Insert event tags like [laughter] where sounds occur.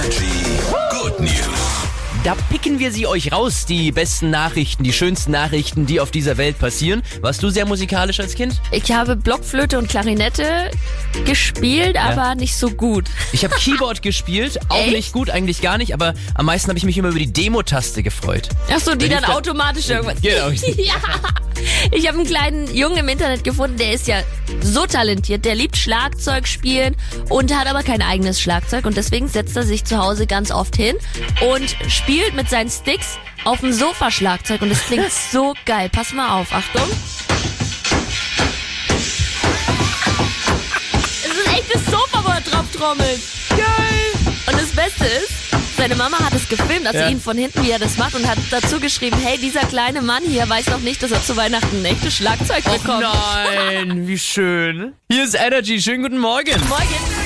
Energy Good News. Da picken wir sie euch raus, die besten Nachrichten, die schönsten Nachrichten, die auf dieser Welt passieren. Warst du sehr musikalisch als Kind? Ich habe Blockflöte und Klarinette gespielt, aber nicht so gut. Ich habe Keyboard [laughs] gespielt, auch Echt? nicht gut, eigentlich gar nicht, aber am meisten habe ich mich immer über die Demo-Taste gefreut. Ach so, die Wenn dann ich da- automatisch irgendwas. Genau. [laughs] ja. Ich habe einen kleinen Jungen im Internet gefunden, der ist ja so talentiert, der liebt Schlagzeug spielen und hat aber kein eigenes Schlagzeug und deswegen setzt er sich zu Hause ganz oft hin und spielt mit seinen Sticks auf dem Sofa Schlagzeug und es klingt [laughs] so geil. Pass mal auf, Achtung. Es ist ein echtes Sofa, wo er drauf trommelt. Seine Mama hat es gefilmt, also Ja. ihn von hinten, wie er das macht und hat dazu geschrieben, hey, dieser kleine Mann hier weiß noch nicht, dass er zu Weihnachten ein echtes Schlagzeug Oh bekommt. nein, wie schön. Hier ist Energy, schönen guten Morgen. Morgen.